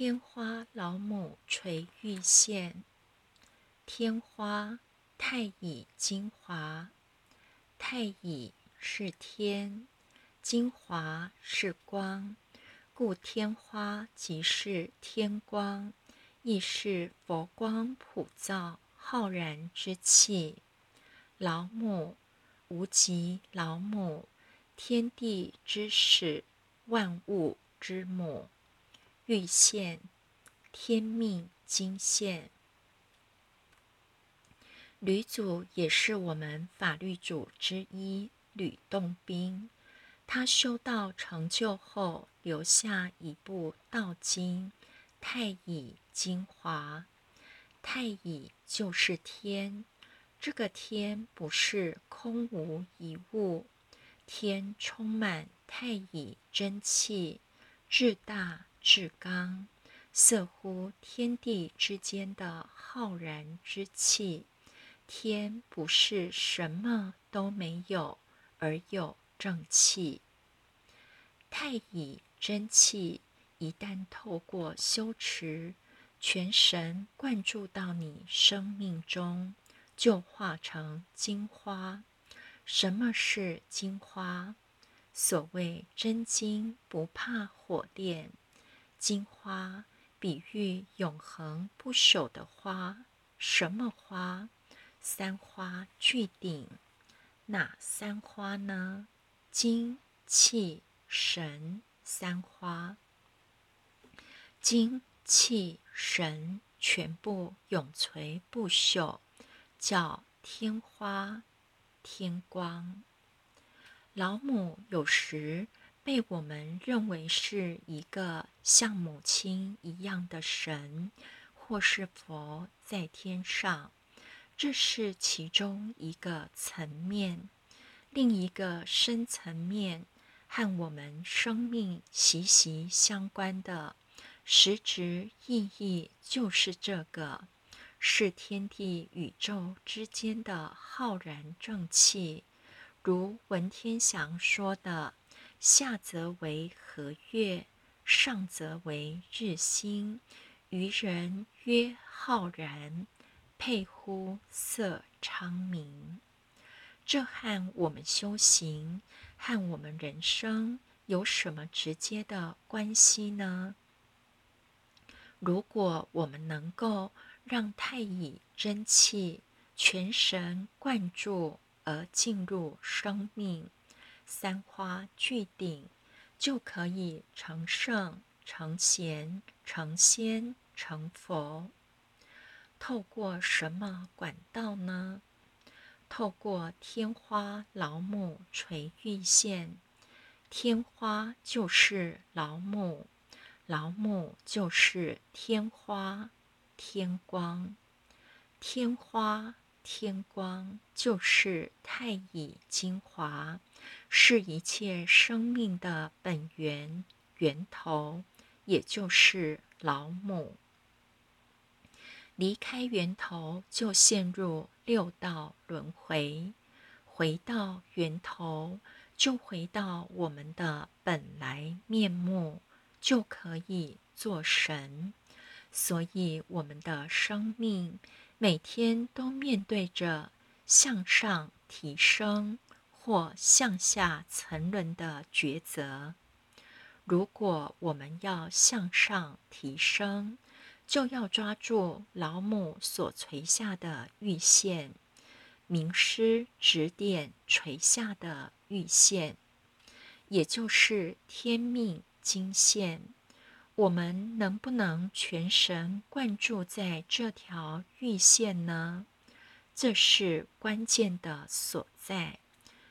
天花老母垂玉线，天花太乙精华，太乙是天，精华是光，故天花即是天光，亦是佛光普照、浩然之气。老母，无极老母，天地之始，万物之母。玉线，天命金线。吕祖也是我们法律主之一，吕洞宾。他修道成就后，留下一部道经《太乙精华》。太乙就是天，这个天不是空无一物，天充满太乙真气，至大。至刚，似乎天地之间的浩然之气。天不是什么都没有，而有正气。太乙真气一旦透过修持，全神贯注到你生命中，就化成金花。什么是金花？所谓真金不怕火炼。金花比喻永恒不朽的花，什么花？三花聚顶，哪三花呢？精、气、神三花。精、气、神全部永垂不朽，叫天花、天光。老母有时。被我们认为是一个像母亲一样的神，或是佛在天上，这是其中一个层面。另一个深层面和我们生命息息相关的实质意义，就是这个是天地宇宙之间的浩然正气，如文天祥说的。下则为和月，上则为日星，愚人曰浩然，佩乎色昌明。这和我们修行，和我们人生有什么直接的关系呢？如果我们能够让太乙真气全神贯注而进入生命。三花聚顶，就可以成圣、成贤、成仙、成佛。透过什么管道呢？透过天花老母垂玉线。天花就是老母，老母就是天花、天光。天花。天光就是太乙精华，是一切生命的本源源头，也就是老母。离开源头，就陷入六道轮回；回到源头，就回到我们的本来面目，就可以做神。所以，我们的生命。每天都面对着向上提升或向下沉沦的抉择。如果我们要向上提升，就要抓住老母所垂下的玉线，名师指点垂下的玉线，也就是天命金线。我们能不能全神贯注在这条玉线呢？这是关键的所在。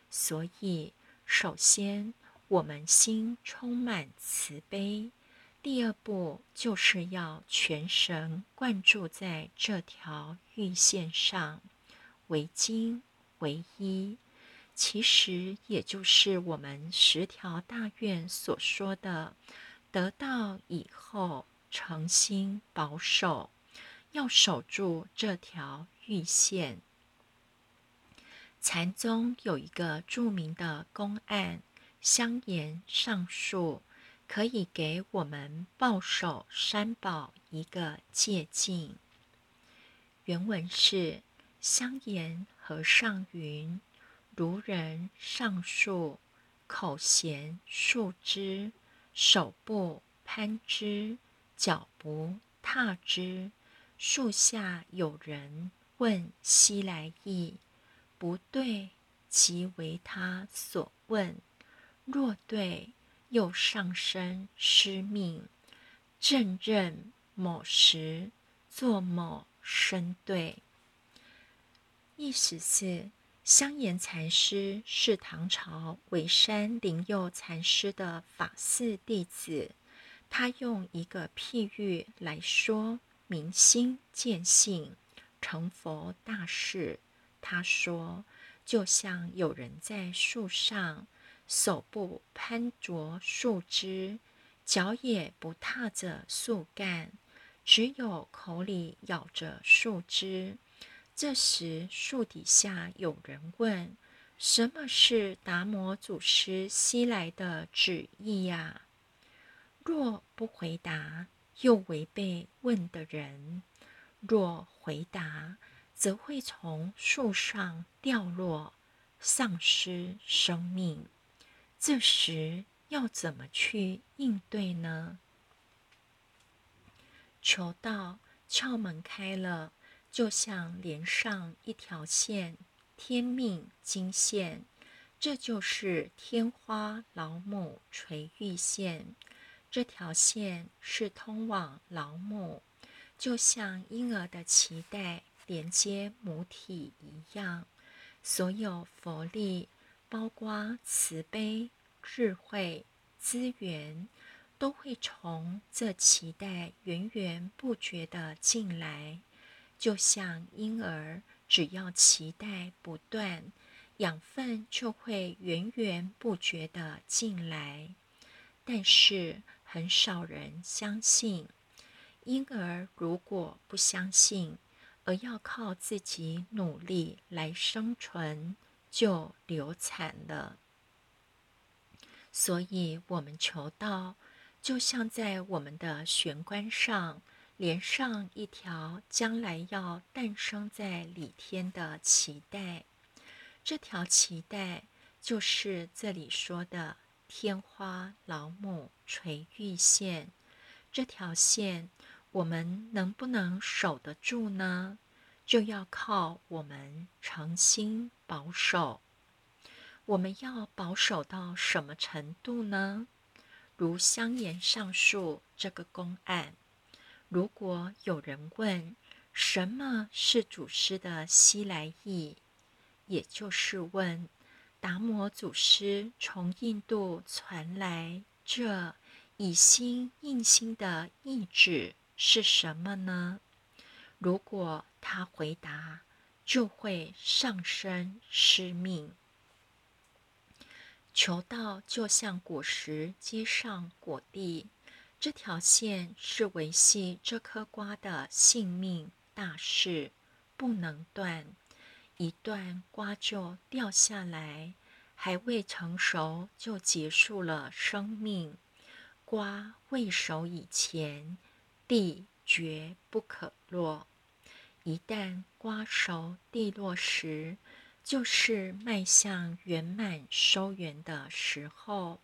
所以，首先我们心充满慈悲。第二步就是要全神贯注在这条玉线上，为精为一。其实也就是我们十条大愿所说的。得到以后，诚心保守，要守住这条玉线。禅宗有一个著名的公案，香严上树，可以给我们抱守三宝一个借鉴。原文是：香严和尚云：“如人上树，口衔树枝，手不攀之，脚不踏之。树下有人问西来意，不对，即为他所问；若对，又上身失命。正认某时作某生对。意思是，香严禅师是唐朝韦山灵佑禅师的法寺弟子，他用一个譬喻来说。明心见性成佛大事，他说：“就像有人在树上，手不攀着树枝，脚也不踏着树干，只有口里咬着树枝。这时树底下有人问：‘什么是达摩祖师西来的旨意呀？’若不回答。”又违背问的人，若回答，则会从树上掉落，丧失生命。这时要怎么去应对呢？求道窍门开了，就像连上一条线，天命金线，这就是天花老母垂玉线。这条线是通往老母，就像婴儿的脐带连接母体一样。所有佛力，包括慈悲、智慧、资源，都会从这脐带源源不绝的进来。就像婴儿，只要脐带不断，养分就会源源不绝的进来。但是，很少人相信，婴儿如果不相信，而要靠自己努力来生存，就流产了。所以，我们求道，就像在我们的玄关上连上一条将来要诞生在里天的脐带。这条脐带，就是这里说的。天花老母垂玉线，这条线我们能不能守得住呢？就要靠我们诚心保守。我们要保守到什么程度呢？如香严上述这个公案，如果有人问什么是祖师的西来意，也就是问。达摩祖师从印度传来这以心印心的意志是什么呢？如果他回答，就会上升失命。求道就像果实接上果蒂，这条线是维系这颗瓜的性命大事，不能断。一段瓜就掉下来，还未成熟就结束了生命。瓜未熟以前，地绝不可落；一旦瓜熟蒂落时，就是迈向圆满收圆的时候，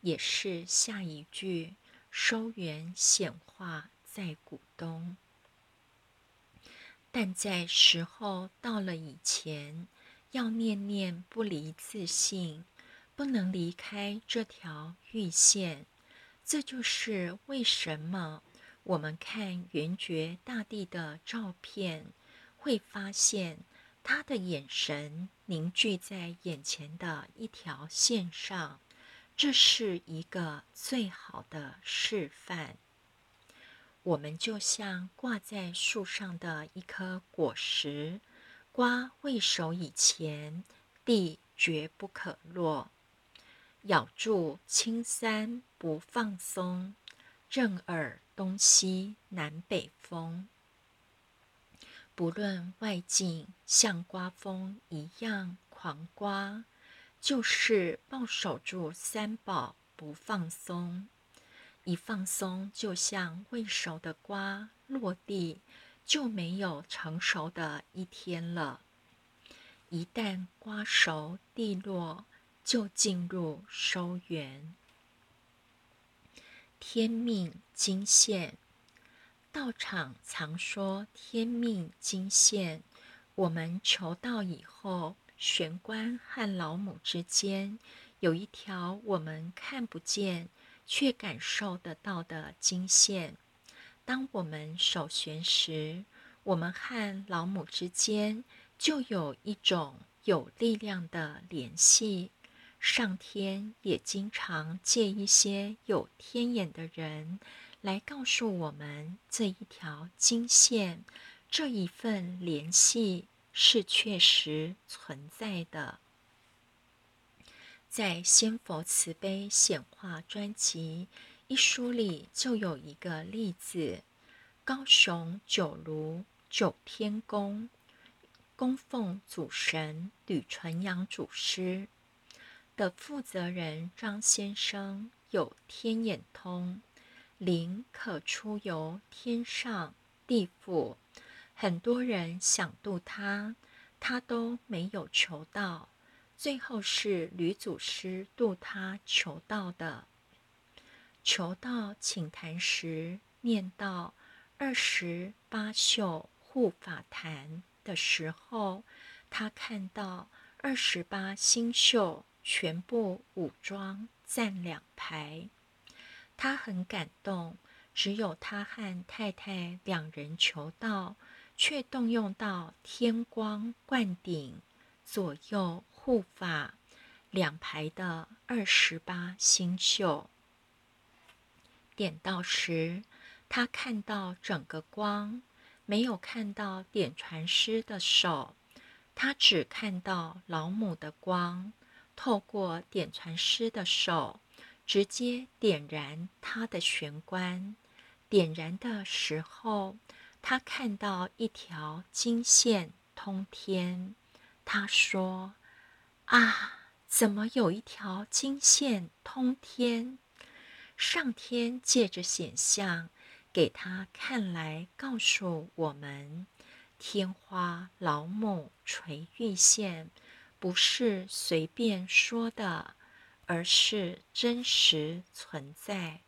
也是下一句收圆显化在股东。但在时候到了以前，要念念不离自信，不能离开这条玉线。这就是为什么我们看圆觉大帝的照片，会发现他的眼神凝聚在眼前的一条线上。这是一个最好的示范。我们就像挂在树上的一颗果实，瓜未熟以前，地绝不可落。咬住青山不放松，任尔东西南北风。不论外境像刮风一样狂刮，就是抱守住三宝不放松。一放松，就像未熟的瓜落地，就没有成熟的一天了。一旦瓜熟蒂落，就进入收园。天命金线，道场常说天命金线。我们求道以后，玄关和老母之间有一条我们看不见却感受得到的金线。当我们守玄时，我们和老母之间就有一种有力量的联系。上天也经常借一些有天眼的人来告诉我们，这一条金线，这一份联系是确实存在的。在《仙佛慈悲显化专辑》一书里，就有一个例子：高雄九如九天宫供奉主神吕纯阳祖师。的负责人张先生有天眼通，灵可出游天上地府，很多人想渡他，他都没有求到。最后是吕祖师渡他求道的。求道请谈时，念到二十八宿护法坛的时候，他看到二十八星宿。全部武装站两排，他很感动。只有他和太太两人求道，却动用到天光灌顶，左右护法两排的二十八星宿。点到时，他看到整个光，没有看到点传师的手，他只看到老母的光。透过点传师的手，直接点燃他的玄关。点燃的时候，他看到一条金线通天。他说：“啊，怎么有一条金线通天？”上天借着显象给他看来，告诉我们：天花老母垂玉线。不是随便说的，而是真实存在。